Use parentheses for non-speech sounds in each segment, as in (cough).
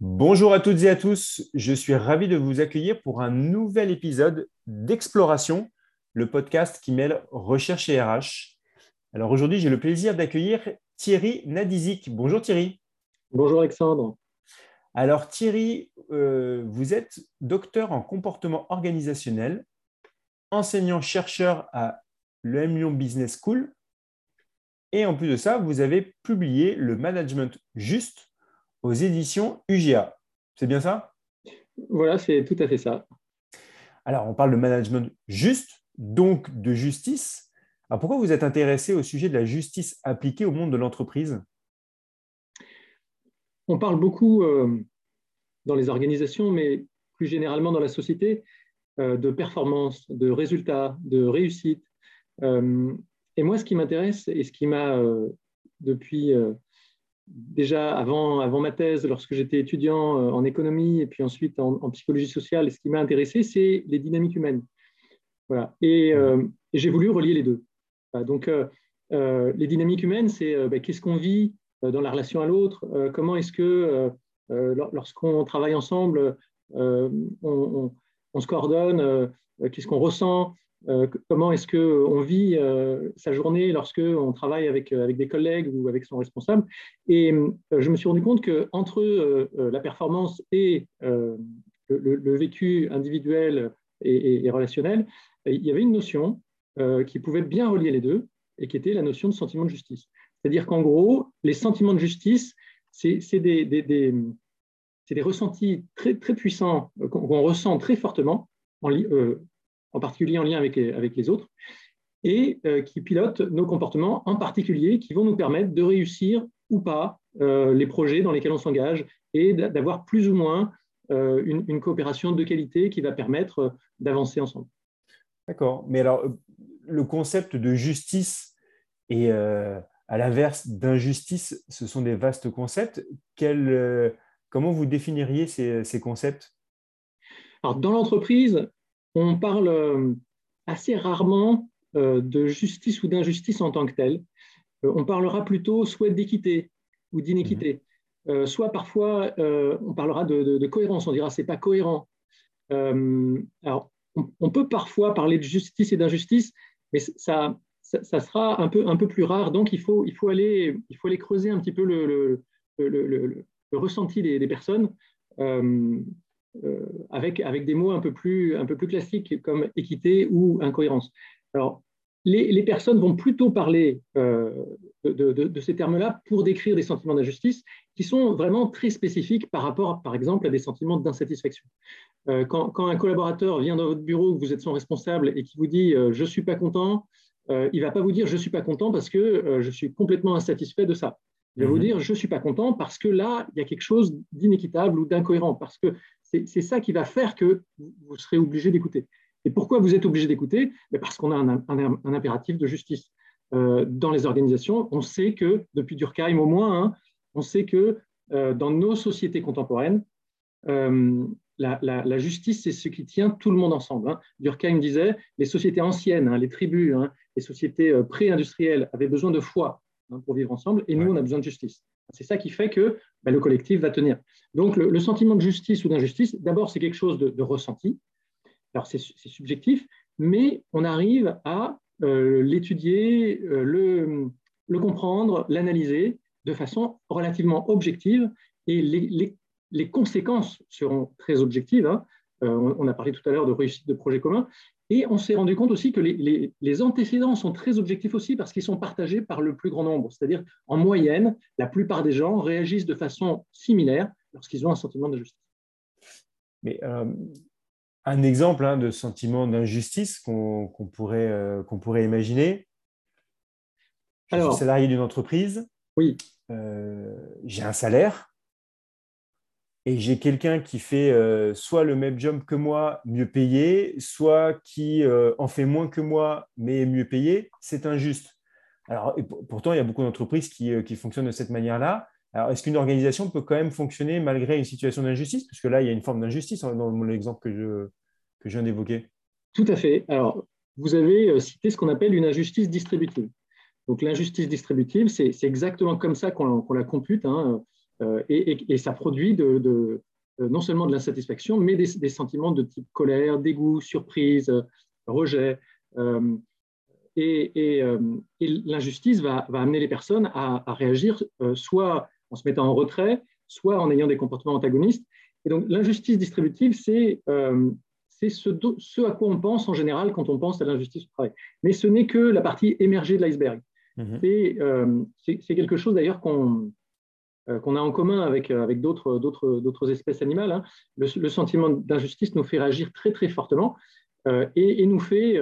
Bonjour à toutes et à tous, je suis ravi de vous accueillir pour un nouvel épisode d'Exploration, le podcast qui mêle recherche et RH. Alors aujourd'hui, j'ai le plaisir d'accueillir Thierry Nadizik. Bonjour Thierry. Bonjour Alexandre. Alors Thierry, euh, vous êtes docteur en comportement organisationnel, enseignant-chercheur à l'EM Lyon Business School, et en plus de ça, vous avez publié le management juste aux éditions UGA. C'est bien ça? Voilà, c'est tout à fait ça. Alors, on parle de management juste, donc de justice. Alors, pourquoi vous êtes intéressé au sujet de la justice appliquée au monde de l'entreprise? On parle beaucoup euh, dans les organisations, mais plus généralement dans la société, euh, de performance, de résultats, de réussite. Euh, et moi, ce qui m'intéresse et ce qui m'a, depuis déjà avant, avant ma thèse, lorsque j'étais étudiant euh, en économie et puis ensuite en, psychologie sociale, ce qui m'a intéressé, c'est les dynamiques humaines. Voilà. Et, euh, j'ai voulu relier les deux. Donc, euh, les dynamiques humaines, c'est ben, qu'est-ce qu'on vit dans la relation à l'autre, comment est-ce que lorsqu'on travaille ensemble, on, on, se coordonne, qu'est-ce qu'on ressent, comment est-ce qu'on vit euh, sa journée lorsque on travaille avec, euh, des collègues ou avec son responsable? Et je me suis rendu compte qu'entre la performance et le, vécu individuel et, relationnel, il y avait une notion qui pouvait bien relier les deux et qui était la notion de sentiment de justice. C'est-à-dire qu'en gros, les sentiments de justice, c'est des, ressentis très, puissants qu'on ressent très fortement en, en particulier en lien avec, avec les autres, et euh, qui pilotent nos comportements en particulier, qui vont nous permettre de réussir ou pas euh, les projets dans lesquels on s'engage et d'avoir plus ou moins euh, une, coopération de qualité qui va permettre d'avancer ensemble. D'accord. Mais alors, le concept de justice et à l'inverse d'injustice, ce sont des vastes concepts. comment vous définiriez ces, ces concepts? Alors, dans l'entreprise, on parle euh, assez rarement euh, de justice ou d'injustice en tant que telle. Euh, on parlera plutôt soit d'équité ou d'inéquité. Mhm. soit parfois, on parlera de, cohérence, on dira c'est pas cohérent. alors, on, peut parfois parler de justice et d'injustice, mais ça, ça, sera un peu, un peu plus rare. Donc, il faut, il faut, aller, il faut aller creuser un petit peu le, le, ressenti des, personnes. Euh, avec, avec des mots un peu, plus, un peu plus classiques comme équité ou incohérence. Alors, les, les personnes vont plutôt parler euh, de, de, ces termes-là pour décrire des sentiments d'injustice qui sont vraiment très spécifiques par rapport, par exemple, à des sentiments d'insatisfaction. Euh, quand, quand, un collaborateur vient dans votre bureau, que vous êtes son responsable et qui vous dit Je ne suis pas content, il ne va pas vous dire Je ne suis pas content parce que je suis complètement insatisfait de ça. Il va vous mhm. dire Je ne suis pas content parce que là, il y a quelque chose d'inéquitable ou d'incohérent, parce que c'est ça qui va faire que vous serez obligé d'écouter. Et pourquoi vous êtes obligé d'écouter? Ben, Parce qu'on a un, impératif de justice. Euh, dans les organisations, on sait que, depuis Durkheim au moins, hein, on sait que euh, dans nos sociétés contemporaines, euh, la, justice, c'est ce qui tient tout le monde ensemble. Hein. Durkheim disait, les sociétés anciennes, hein, les tribus, les sociétés pré-industrielles avaient besoin de foi pour vivre ensemble, et nous, on a besoin de justice. C'est ça qui fait que bah, le collectif va tenir. Donc le, sentiment de justice ou d'injustice, d'abord, c'est quelque chose de, ressenti. Alors c'est subjectif, mais on arrive à euh, l'étudier, euh, le, comprendre, l'analyser de façon relativement objective, et les, les, conséquences seront très objectives. Hein. Euh, on, a parlé tout à l'heure de réussite de projets communs, et on s'est rendu compte aussi que les, antécédents sont très objectifs aussi parce qu'ils sont partagés par le plus grand nombre. C'est-à-dire, en moyenne, la plupart des gens réagissent de façon similaire lorsqu'ils ont un sentiment d'injustice. Mais euh, un exemple hein, de sentiment d'injustice qu'on pourrait, euh, pourrait imaginer. Je suis salarié d'une entreprise. Oui. Euh, j'ai un salaire et j'ai quelqu'un qui fait euh, soit le même job que moi, mieux payé, soit qui euh, en fait moins que moi, mais mieux payé, c'est injuste. Alors, pourtant, il y a beaucoup d'entreprises qui, euh, qui, fonctionnent de cette manière-là. Alors, est-ce qu'une organisation peut quand même fonctionner malgré une situation d'injustice? Parce que là, il y a une forme d'injustice hein, dans l'exemple que je, que je viens d'évoquer. Tout à fait. Alors, vous avez cité ce qu'on appelle une injustice distributive. Donc, l'injustice distributive, c'est exactement comme ça qu'on la compute. Hein et, ça produit de, non seulement de l'insatisfaction, mais des, sentiments de type colère, dégoût, surprise, rejet. et, l'injustice va, amener les personnes à, réagir soit en se mettant en retrait, soit en ayant des comportements antagonistes. Et donc l'injustice distributive, c'est c'est ce, à quoi on pense en général quand on pense à l'injustice au travail. Mais ce n'est que la partie émergée de l'iceberg. Euh, c'est quelque chose d'ailleurs qu'on euh, a en commun avec, euh, d'autres espèces animales. Hein. Le, sentiment d'injustice nous fait réagir très très fortement et, nous fait,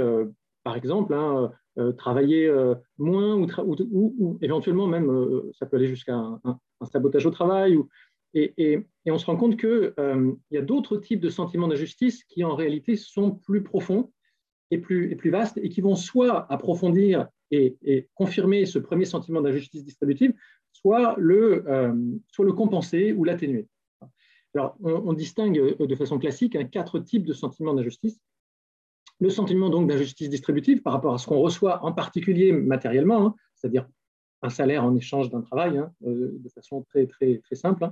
par exemple, hein, travailler moins ou, éventuellement même, ça peut aller jusqu'à un, sabotage au travail et, on se rend compte qu'il euh, y a d'autres types de sentiments d'injustice qui en réalité sont plus profonds et plus vastes et qui vont soit approfondir et, confirmer ce premier sentiment d'injustice distributive, soit le, euh, soit le compenser ou l'atténuer. Alors, on, distingue euh, de façon classique hein, quatre types de sentiments d'injustice. Le sentiment donc d'injustice distributive par rapport à ce qu'on reçoit en particulier matériellement, hein, c'est-à-dire un salaire en échange d'un travail, hein, euh, de façon très, très, très simple.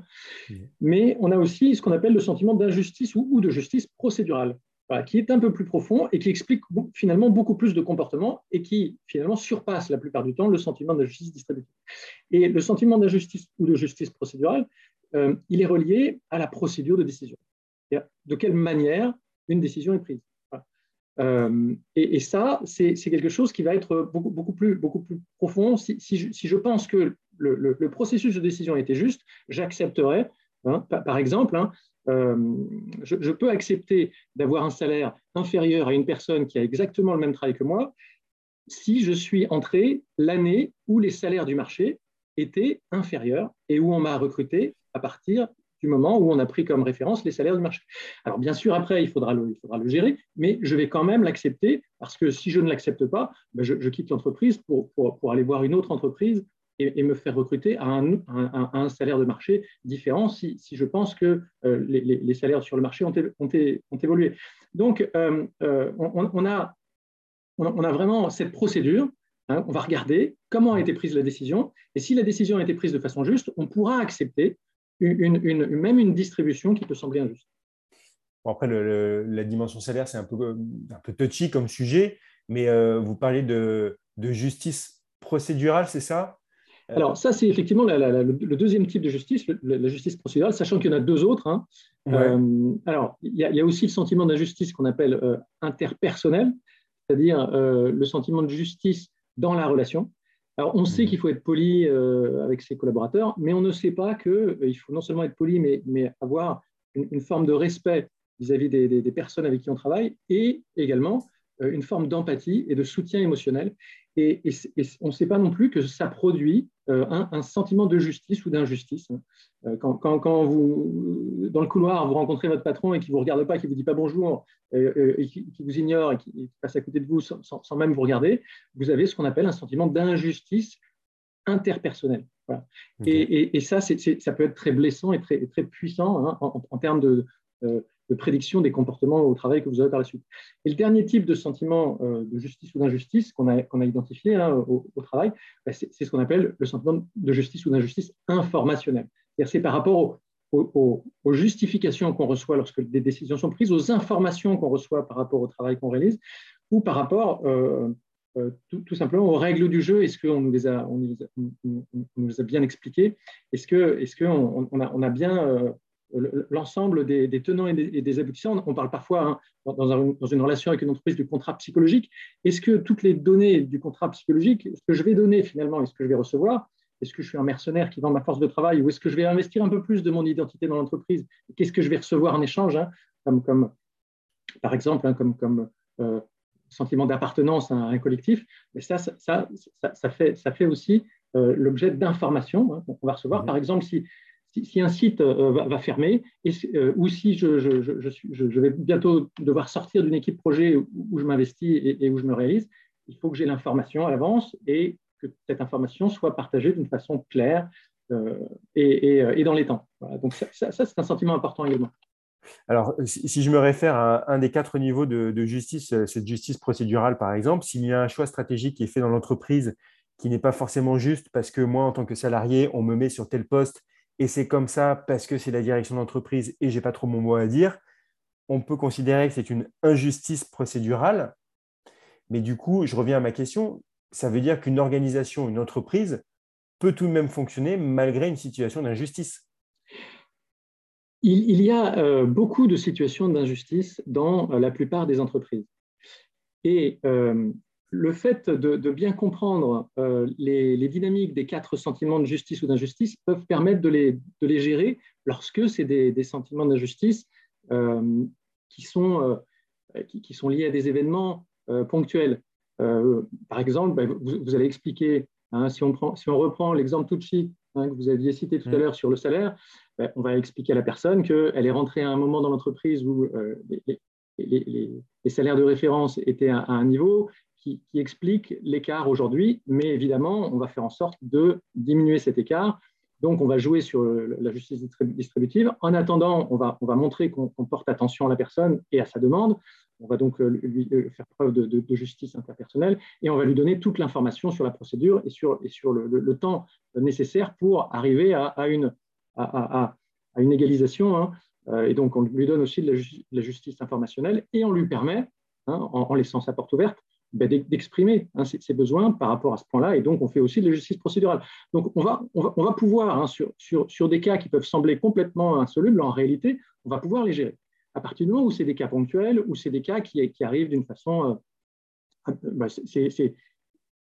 Mmh. Mais on a aussi ce qu'on appelle le sentiment d'injustice ou, de justice procédurale, qui est un peu plus profond et qui explique finalement beaucoup plus de comportements et qui finalement surpasse la plupart du temps le sentiment d'injustice distributive. Et le sentiment d'injustice ou de justice procédurale, euh, il est relié à la procédure de décision. De quelle manière une décision est prise. Euh, et, ça, c'est quelque chose qui va être beaucoup, beaucoup, plus, beaucoup plus profond. Si, je, pense que le, processus de décision était juste, j'accepterais, hein, par, exemple, hein, euh, je, peux accepter d'avoir un salaire inférieur à une personne qui a exactement le même travail que moi si je suis entré l'année où les salaires du marché étaient inférieurs et où on m'a recruté à partir du moment où on a pris comme référence les salaires du marché. Alors bien sûr, après, il faudra le, gérer, mais je vais quand même l'accepter parce que si je ne l'accepte pas, ben, je, quitte l'entreprise pour, aller voir une autre entreprise et, me faire recruter à un, salaire de marché différent si, je pense que euh, les, salaires sur le marché ont, évolué. Donc, euh, euh, on, a, vraiment cette procédure hein, on va regarder comment a été prise la décision, et si la décision a été prise de façon juste, on pourra accepter même une distribution qui peut sembler injuste. après, la dimension salaire, c'est un peu, un touchy comme sujet, mais vous parlez de, justice procédurale, c'est ça? Alors, ça, c'est effectivement le, deuxième type de justice, la justice procédurale, sachant qu'il y en a deux autres. Hein. Euh, alors, il y, a aussi le sentiment d'injustice qu'on appelle interpersonnel, c'est-à-dire le sentiment de justice dans la relation. Alors, on sait mhm. qu'il faut être poli euh, avec ses collaborateurs, mais on ne sait pas qu'il euh, faut non seulement être poli, mais, avoir une, forme de respect vis-à-vis des, personnes avec qui on travaille et également euh, une forme d'empathie et de soutien émotionnel. Et, on ne sait pas non plus que ça produit euh, un, sentiment de justice ou d'injustice. Euh, quand, vous, dans le couloir, vous rencontrez votre patron et qui ne vous regarde pas, qui ne vous dit pas bonjour, et, qui, vous ignore et qui, passe à côté de vous sans, même vous regarder, vous avez ce qu'on appelle un sentiment d'injustice interpersonnelle. Et, ça, ça peut être très blessant et très, très puissant hein, en, termes de, euh, de prédiction des comportements au travail que vous avez par la suite. Et le dernier type de sentiment euh, de justice ou d'injustice qu'on a, qu'on a identifié hein, au, travail, bah, c'est, ce qu'on appelle le sentiment de justice ou d'injustice informationnelle. C'est par rapport aux, justifications qu'on reçoit lorsque des décisions sont prises, aux informations qu'on reçoit par rapport au travail qu'on réalise, ou par rapport euh, euh, tout, simplement aux règles du jeu. Est-ce qu'on nous, les a, bien expliquées? Est-ce qu'on a bien l'ensemble des, tenants et des, aboutissants. On parle parfois, hein, dans, une relation avec une entreprise, du contrat psychologique. Est-ce que toutes les données du contrat psychologique, ce que je vais donner finalement, est-ce que je vais recevoir Est-ce que je suis un mercenaire qui vend ma force de travail ou est-ce que je vais investir un peu plus de mon identité dans l'entreprise Qu'est-ce que je vais recevoir en échange hein, comme, comme, Par exemple, hein, comme, comme euh, sentiment d'appartenance à un collectif. Mais ça, ça, ça, fait, ça fait aussi euh, l'objet d'informations qu'on va recevoir. Mmh. Par exemple, si si, un site euh, va, fermer, euh, ou si je, vais bientôt devoir sortir d'une équipe projet où, je m'investis et, où je me réalise, il faut que j'ai l'information à l'avance et que cette information soit partagée d'une façon claire euh, et, dans les temps. Donc ça, c'est un sentiment important également. Alors, si je me réfère à un des quatre niveaux de, de justice, cette justice procédurale par exemple, s'il y a un choix stratégique qui est fait dans l'entreprise qui n'est pas forcément juste parce que moi, en tant que salarié, on me met sur tel poste et c'est comme ça parce que c'est la direction d'entreprise et j'ai pas trop mon mot à dire, on peut considérer que c'est une injustice procédurale. Mais du coup, je reviens à ma question, ça veut dire qu'une organisation, une entreprise peut tout de même fonctionner malgré une situation d'injustice. Il, y a euh, beaucoup de situations d'injustice dans euh, la plupart des entreprises. Et euh, le fait de, bien comprendre les, dynamiques des quatre sentiments de justice ou d'injustice peuvent permettre de les, gérer lorsque c'est des, sentiments d'injustice qui, sont, qui, sont liés à des événements ponctuels. par exemple, ben, vous, allez expliquer, hein, si, on prend, si on reprend l'exemple suite hein, que vous aviez cité tout à mmh. l'heure sur le salaire, ben, on va expliquer à la personne qu'elle est rentrée à un moment dans l'entreprise où euh, les, salaires de référence étaient à, un niveau qui, explique l'écart aujourd'hui, mais évidemment, on va faire en sorte de diminuer cet écart. Donc, on va jouer sur la justice distributive. En attendant, on va, on va montrer qu'on porte attention à la personne et à sa demande. On va donc euh, lui euh, faire preuve de, justice interpersonnelle et on va lui donner toute l'information sur la procédure et sur, et sur le, temps nécessaire pour arriver à une, à, une égalisation. Hein. Euh, et donc, on lui donne aussi de la, justice informationnelle et on lui permet, hein, en, laissant sa porte ouverte, d'exprimer hein, ses, besoins par rapport à ce point-là. Et donc, on fait aussi de la justice procédurale. Donc, on va, on va, pouvoir, sur, sur, sur, des cas qui peuvent sembler complètement insolubles, en réalité, on va pouvoir les gérer. À partir du moment où c'est des cas ponctuels, ou c'est des cas qui, qui arrivent d'une façon... Euh, ben, c'est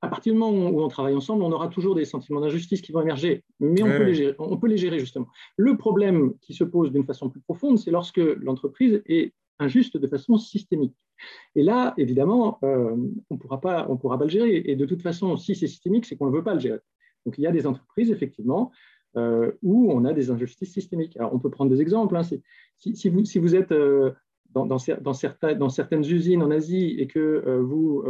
à partir du moment où on travaille ensemble, on aura toujours des sentiments d'injustice qui vont émerger, mais on, peut les gérer, on peut les gérer justement. Le problème qui se pose d'une façon plus profonde, c'est lorsque l'entreprise est injuste de façon systémique. Et là, évidemment, euh, on ne pourra pas le gérer. Et de toute façon, si c'est systémique, c'est qu'on ne veut pas le gérer. Donc il y a des entreprises, effectivement, euh, où on a des injustices systémiques. Alors on peut prendre des exemples. Hein. Si, vous, si, vous, êtes euh, dans, dans, dans, certaines usines en Asie et que vous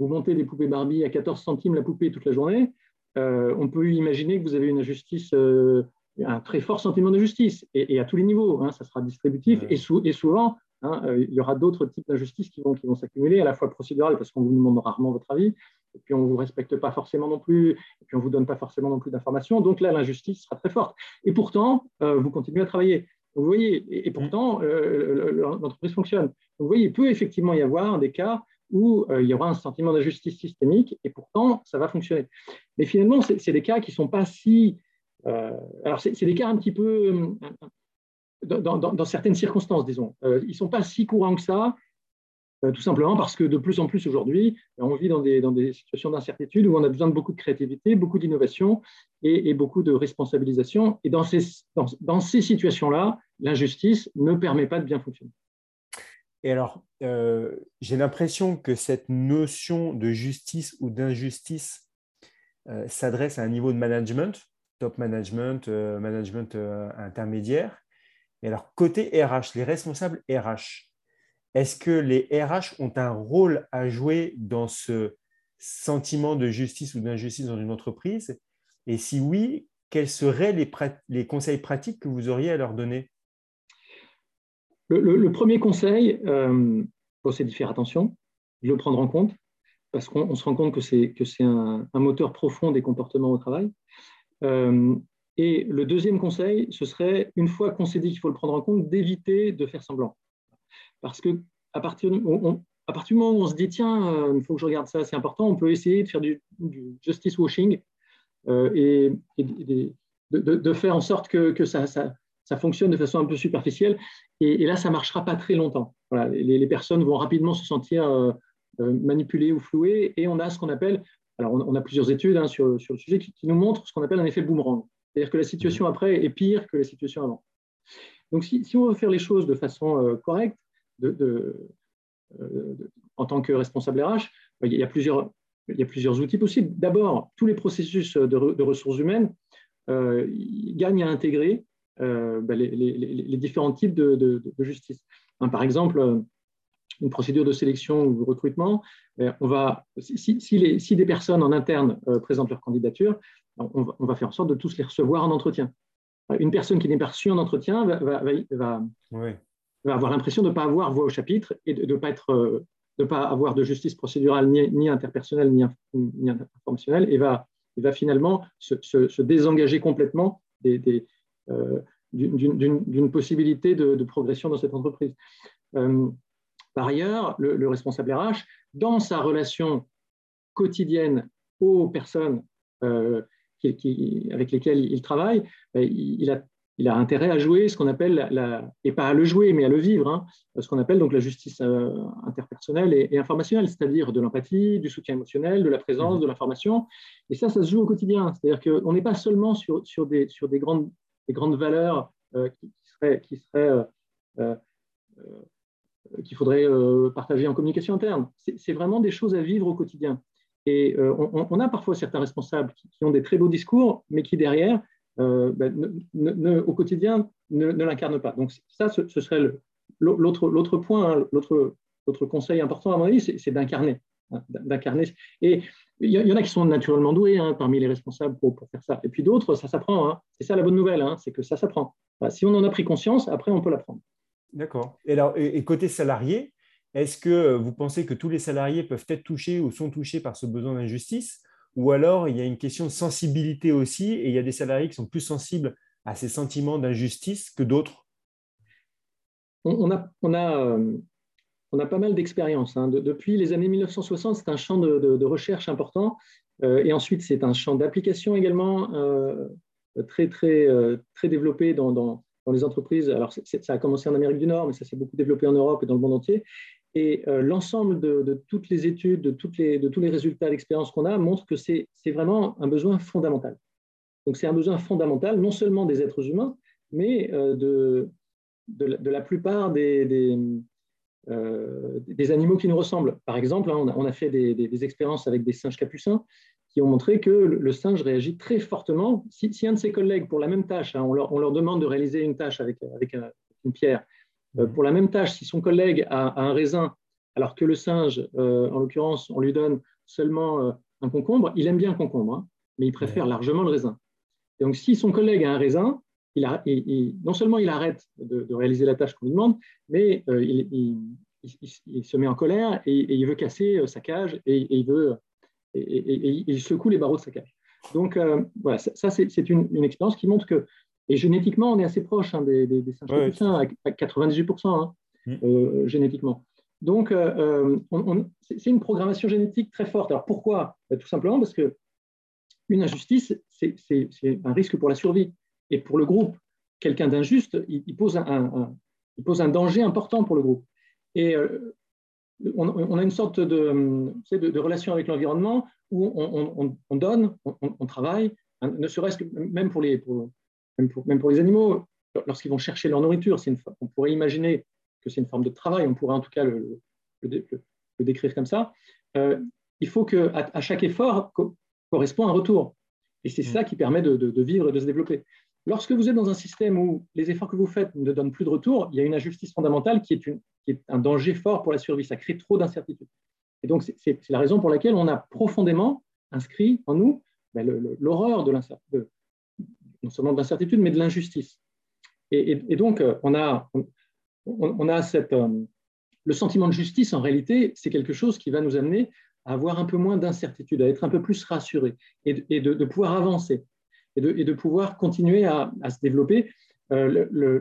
vous montez des poupées Barbie à 14 centimes la poupée toute la journée, on peut imaginer que vous avez une injustice, un très fort sentiment de justice, et, à tous les niveaux, hein, ça sera distributif, et, et, souvent, hein, euh, il y aura d'autres types d'injustices qui vont, qui vont s'accumuler, à la fois procédurales, parce qu'on vous demande rarement votre avis, et puis on ne vous respecte pas forcément non plus, et puis on ne vous donne pas forcément non plus d'informations, donc là, l'injustice sera très forte. Et pourtant, vous continuez à travailler. Vous voyez, et, pourtant, l'entreprise fonctionne. Vous voyez, il peut effectivement y avoir des cas où euh, il y aura un sentiment d'injustice systémique et pourtant ça va fonctionner. Mais finalement, c'est des cas qui ne sont pas si. Euh, alors, c'est des cas un petit peu. Euh, dans, certaines circonstances, disons. ils ne sont pas si courants que ça, tout simplement parce que de plus en plus aujourd'hui, on vit dans des, dans des situations d'incertitude où on a besoin de beaucoup de créativité, beaucoup d'innovation et, beaucoup de responsabilisation. Et dans ces, dans ces situations-là, l'injustice ne permet pas de bien fonctionner. Et alors, euh, j'ai l'impression que cette notion de justice ou d'injustice euh, s'adresse à un niveau de management, top management, euh, management intermédiaire. Alors, côté RH, les responsables RH, est-ce que les RH ont un rôle à jouer dans ce sentiment de justice ou d'injustice dans une entreprise? Et si oui, quels seraient les, conseils pratiques que vous auriez à leur donner? Le, premier conseil, euh, c'est d'y faire attention, de le prendre en compte, parce qu'on se rend compte que c'est un, un, moteur profond des comportements au travail. Euh, et le deuxième conseil, ce serait, une fois qu'on s'est dit qu'il faut le prendre en compte, d'éviter de faire semblant. Parce que à partir, à partir du moment où on se dit, tiens, euh, il faut que je regarde ça, c'est important, on peut essayer de faire du, justice washing euh, et, de, faire en sorte que, ça, fonctionne de façon un peu superficielle. Et, là, ça ne marchera pas très longtemps. les, personnes vont rapidement se sentir euh, euh, manipulées ou flouées. Et on a ce qu'on appelle, alors on, a plusieurs études hein, sur, sur, le sujet qui, nous montrent ce qu'on appelle un effet boomerang. C'est-à-dire que la situation après est pire que la situation avant. Donc, si, on veut faire les choses de façon euh, correcte, de, en tant que responsable RH, il y a plusieurs, il y a plusieurs outils possibles. D'abord, tous les processus de, ressources humaines gagnent à intégrer euh, ben, les, différents types de, justice. Hein, par exemple, euh, une procédure de sélection ou de recrutement, ben, on va, si, si, des personnes en interne euh, présentent leur candidature, on va, faire en sorte de tous les recevoir en entretien. Une personne qui n'est pas reçue en entretien va, va, avoir l'impression de ne pas avoir voix au chapitre et de ne pas, être, de pas avoir de justice procédurale ni, interpersonnelle ni, ni informationnelle et va, va finalement se, se, désengager complètement des, d'une possibilité de, progression dans cette entreprise. par ailleurs, le, responsable RH, dans sa relation quotidienne aux personnes avec lesquelles il travaille, ben, il a il a intérêt à jouer ce qu'on appelle, la, et pas à le jouer, mais à le vivre, hein, ce qu'on appelle donc la justice euh, interpersonnelle et, informationnelle, c'est-à-dire de l'empathie, du soutien émotionnel, de la présence, mmh. de l'information. Et ça, ça se joue au quotidien. C'est-à-dire qu'on n'est pas seulement sur, sur, des, sur des, grandes, des grandes valeurs euh, qui, seraient, qui seraient euh, qu'il faudrait partager en communication interne. C'est vraiment des choses à vivre au quotidien. Et on, a parfois certains responsables qui, ont des très beaux discours, mais qui derrière euh, ben, au quotidien ne, l'incarne pas. Donc ça, ce, serait l'autre point, hein, l'autre conseil important à mon avis, c'est d'incarner. Hein, d'incarner. Et il y, en a qui sont naturellement doués hein, parmi les responsables pour, faire ça. Et puis d'autres, ça s'apprend. C'est ça la bonne nouvelle, c'est que ça s'apprend. si on en a pris conscience, après, on peut l'apprendre. D'accord. Et, alors, et côté salarié, est-ce que vous pensez que tous les salariés peuvent être touchés ou sont touchés par ce besoin d'injustice? Ou alors il y a une question de sensibilité aussi, et il y a des salariés qui sont plus sensibles à ces sentiments d'injustice que d'autres? On, euh, a pas mal d'expériences. Hein. depuis les années 1960, c'est un champ de, recherche important, euh, et ensuite c'est un champ d'application également euh, très, très, très développé dans, dans, les entreprises. Alors ça a commencé en Amérique du Nord, mais ça s'est beaucoup développé en Europe et dans le monde entier. Et euh, l'ensemble de, toutes les études, de, tous les résultats d'expérience qu'on a montrent que c'est vraiment un besoin fondamental. Donc c'est un besoin fondamental non seulement des êtres humains, mais euh, de, la plupart euh, des, animaux qui nous ressemblent. Par exemple, hein, on, a, fait des, expériences avec des singes capucins qui ont montré que le, singe réagit très fortement. Si, un de ses collègues, pour la même tâche, hein, on, leur, demande de réaliser une tâche avec, une pierre, pour la même tâche, si son collègue a, un raisin, alors que le singe, euh, en l'occurrence, on lui donne seulement euh, un concombre, il aime bien un concombre, hein, mais il préfère largement le raisin. Et donc, si son collègue a un raisin, il non seulement il arrête de, réaliser la tâche qu'on lui demande, mais il, se met en colère et, il veut casser sa cage et, il veut et, il secoue les barreaux de sa cage. Donc voilà, ça, c'est une, une, expérience qui montre que et génétiquement, on est assez proche hein, des, des, singes capucins, à 98% hein, mm. euh, génétiquement. Donc, euh, euh, c'est une programmation génétique très forte. Alors pourquoi? Ben, Tout simplement parce que une injustice, c'est un risque pour la survie. Et pour le groupe, quelqu'un d'injuste, il, pose un, il pose un danger important pour le groupe. Et on, a une sorte de, de, relation avec l'environnement où on, donne, on, travaille, hein, ne serait-ce que même pour les, pour, même pour, les animaux, lorsqu'ils vont chercher leur nourriture, une, on pourrait imaginer que c'est une forme de travail, on pourrait en tout cas le, décrire comme ça. Euh, il faut qu'à à chaque effort correspond un retour. Et c'est mm. ça qui permet de, vivre et de se développer. Lorsque vous êtes dans un système où les efforts que vous faites ne donnent plus de retour, il y a une injustice fondamentale qui est, une, qui est un danger fort pour la survie. Ça crée trop d'incertitudes. Et donc, c'est la raison pour laquelle on a profondément inscrit en nous ben, l'horreur de l'incertitude non seulement de l'incertitude, mais de l'injustice. Et, donc, euh, on a, on, a cette, euh, le sentiment de justice, en réalité, c'est quelque chose qui va nous amener à avoir un peu moins d'incertitude, à être un peu plus rassuré et, de, pouvoir avancer et de, pouvoir continuer à, se développer. Euh,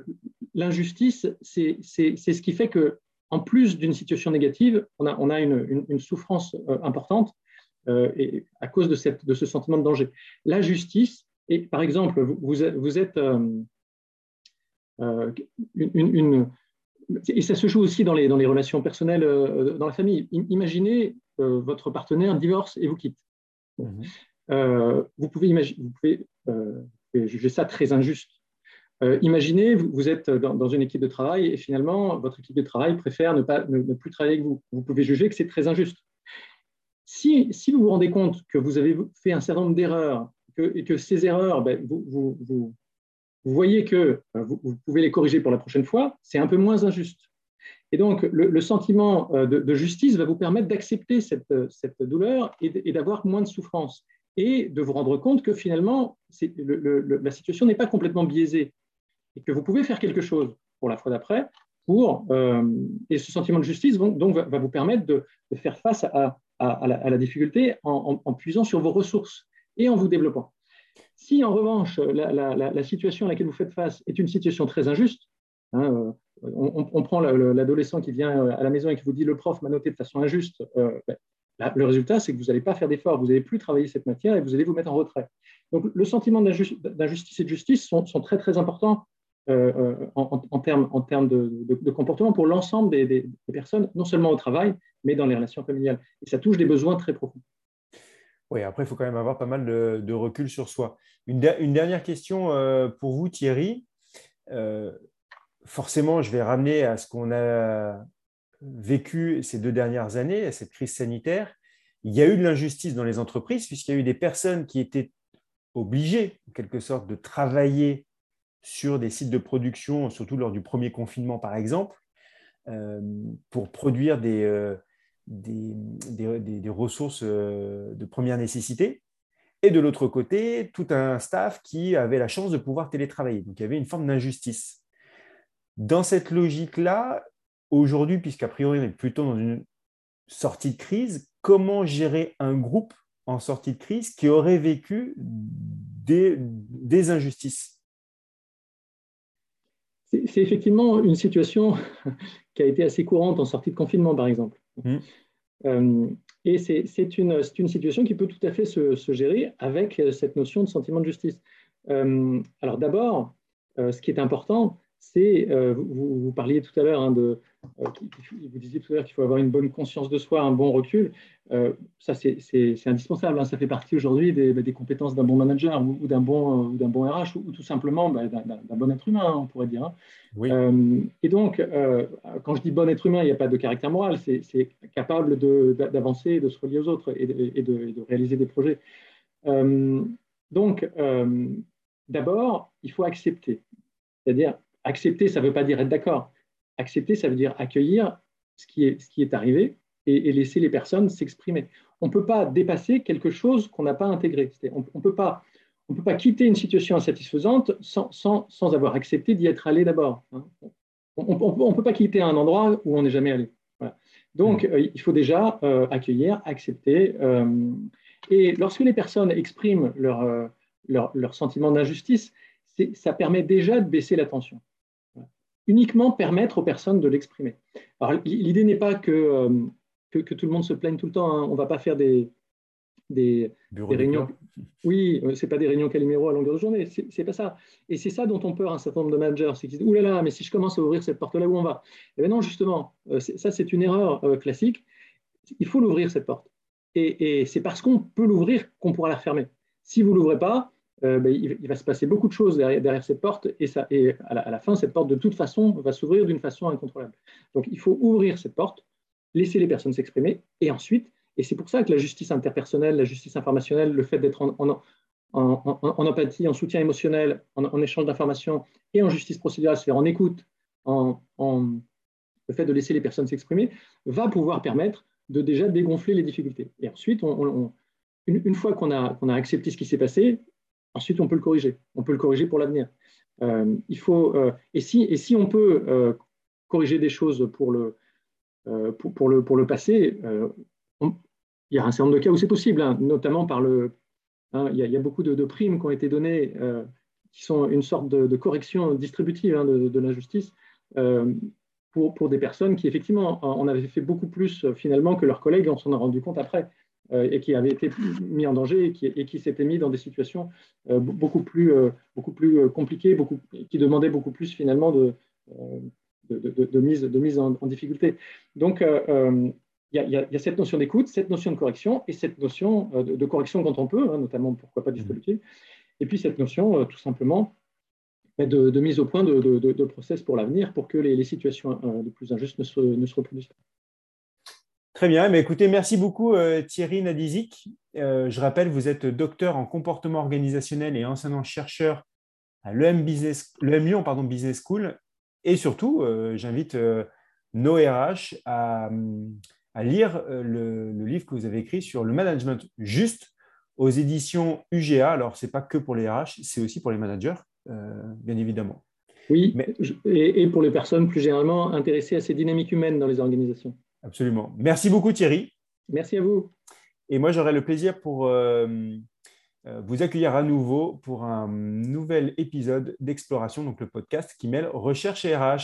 l'injustice, c'est ce qui fait que, en plus d'une situation négative, on a, on a une, une, souffrance importante et à cause de, cette, de ce sentiment de danger. La justice, et par exemple, vous, vous êtes euh, euh, une, Et ça se joue aussi dans les, dans les relations personnelles euh, dans la famille. Imaginez votre partenaire divorce et vous quitte. Mhm. vous pouvez, vous pouvez, juger ça très injuste. imaginez, vous, êtes dans, une équipe de travail et finalement, votre équipe de travail préfère ne, pas, ne, plus travailler avec vous. Vous pouvez juger que c'est très injuste. Si, si, vous vous rendez compte que vous avez fait un certain nombre d'erreurs et que ces erreurs, ben, vous, voyez que vous, pouvez les corriger pour la prochaine fois, c'est un peu moins injuste. Et donc, le, sentiment euh, de, justice va vous permettre d'accepter cette, cette, douleur et, d'avoir moins de souffrance et de vous rendre compte que finalement, le, la situation n'est pas complètement biaisée et que vous pouvez faire quelque chose pour la fois d'après. Pour, euh, et ce sentiment de justice donc, va, vous permettre de, faire face à, la, difficulté en, en, puisant sur vos ressources et en vous développant. Si en revanche, la, situation à laquelle vous faites face est une situation très injuste, hein, on, prend l'adolescent qui vient à la maison et qui vous dit le prof m'a noté de façon injuste, ben, le résultat, c'est que vous n'allez pas faire d'efforts, vous n'allez plus travailler cette matière et vous allez vous mettre en retrait. Donc, le sentiment d'injustice et de justice sont, très, très importants euh, euh, en termes de, comportement pour l'ensemble des, personnes, non seulement au travail, mais dans les relations familiales. Et ça touche des besoins très profonds. Oui, après, il faut quand même avoir pas mal de, recul sur soi. Une, dernière question euh, pour vous, Thierry. forcément, je vais ramener à ce qu'on a vécu ces deux dernières années, cette crise sanitaire, il y a eu de l'injustice dans les entreprises, puisqu'il y a eu des personnes qui étaient obligées, en quelque sorte, de travailler sur des sites de production, surtout lors du premier confinement, par exemple, euh, pour produire des, des, ressources euh, de première nécessité. Et de l'autre côté, tout un staff qui avait la chance de pouvoir télétravailler. Donc, il y avait une forme d'injustice. Dans cette logique-là, aujourd'hui, puisqu'a priori on est plutôt dans une sortie de crise, comment gérer un groupe en sortie de crise qui aurait vécu des, injustices? C'est effectivement une situation (laughs) qui a été assez courante en sortie de confinement, par exemple. Mmh. Euh, et c'est une, situation qui peut tout à fait se, gérer avec cette notion de sentiment de justice. Euh, alors d'abord, euh, ce qui est important, c'est, euh, vous, parliez tout à l'heure hein, de, euh, vous disiez tout à l'heure qu'il faut avoir une bonne conscience de soi, un bon recul. Euh, ça, c'est indispensable. Hein. ça fait partie aujourd'hui des, bah, compétences d'un bon manager ou, d'un bon, d'un bon RH ou, tout simplement bah, d'un bon être humain, on pourrait dire. Hein. et donc, quand je dis bon être humain, il n'y a pas de caractère moral. C'est capable d'avancer, de, se relier aux autres et de, et de réaliser des projets. donc, d'abord, il faut accepter. C'est-à-dire accepter, ça ne veut pas dire être d'accord. Accepter, ça veut dire accueillir ce qui est, ce qui est arrivé et, laisser les personnes s'exprimer. On ne peut pas dépasser quelque chose qu'on n'a pas intégré. On ne peut pas on peut pas quitter une situation insatisfaisante sans, sans, sans avoir accepté d'y être allé d'abord. Hein. On ne peut pas quitter un endroit où on n'est jamais allé. Donc, mmh. euh, il faut déjà euh, accueillir, accepter. Euh, et lorsque les personnes expriment leur, leur, leur sentiment d'injustice, ça permet déjà de baisser la tension uniquement permettre aux personnes de l'exprimer. Alors, l'idée n'est pas euh, que, que, tout le monde se plaigne tout le temps. Hein. On ne va pas faire des, des, réunions. (laughs) Oui, euh, ce n'est pas des réunions Calimero à longueur de journée. Ce n'est pas ça. Et c'est ça dont on peur un certain nombre de managers. C'est qu'ils disent là, mais si je commence à ouvrir cette porte-là, où on va? Eh bien non, justement, euh, ça, c'est une erreur classique. Il faut l'ouvrir, cette porte. Et, et c'est parce qu'on peut l'ouvrir qu'on pourra la refermer. Si vous ne l'ouvrez pas, euh, ben, il, va se passer beaucoup de choses derrière, cette porte et, ça, et à, la, fin, cette porte, de toute façon, va s'ouvrir d'une façon incontrôlable. Donc, il faut ouvrir cette porte, laisser les personnes s'exprimer et ensuite, et c'est pour ça que la justice interpersonnelle, la justice informationnelle, le fait d'être en, empathie, en soutien émotionnel, en, échange d'informations et en justice procédurale, c'est-à-dire en écoute, en, le fait de laisser les personnes s'exprimer, va pouvoir permettre de déjà dégonfler les difficultés. Et ensuite, une, fois qu'on a, accepté ce qui s'est passé, Ensuite, on peut le corriger. On peut le corriger pour l'avenir. Euh, il faut, euh, et, si, et si on peut euh, corriger des choses pour le, pour, le, pour le passé, il y a un certain nombre de cas où c'est possible, hein, notamment par le. Hein, il, y a, beaucoup de, primes qui ont été données qui sont une sorte de, correction distributive hein, de, l'injustice. Pour, pour, des personnes qui, effectivement, en avaient fait beaucoup plus finalement que leurs collègues, on s'en a rendu compte après. Euh, et qui avait été mis en danger et qui, s'était mis dans des situations euh, beaucoup plus, euh, compliquées, qui demandaient beaucoup plus finalement de, mise, en, difficulté. Donc, il y, a cette notion d'écoute, cette notion de correction et cette notion de, correction quand on peut, hein, notamment pourquoi pas distributive, et puis cette notion tout simplement de, mise au point de, process pour l'avenir pour que les, situations les plus injustes ne se reproduisent pas. Très bien. Mais écoutez, merci beaucoup euh, Thierry Nadizik. Euh, je rappelle, vous êtes docteur en comportement organisationnel et enseignant-chercheur à l'EM Lyon pardon, Business School. Et surtout, euh, j'invite nos RH à, lire le, livre que vous avez écrit sur le management juste aux éditions UGA. Alors, ce n'est pas que pour les RH, c'est aussi pour les managers, bien évidemment. Oui, Mais... et pour les personnes plus généralement intéressées à ces dynamiques humaines dans les organisations. Absolument. Merci beaucoup Thierry. Merci à vous. Et moi, j'aurai le plaisir pour euh, vous accueillir à nouveau pour un nouvel épisode d'Exploration, donc le podcast qui mêle recherche et RH.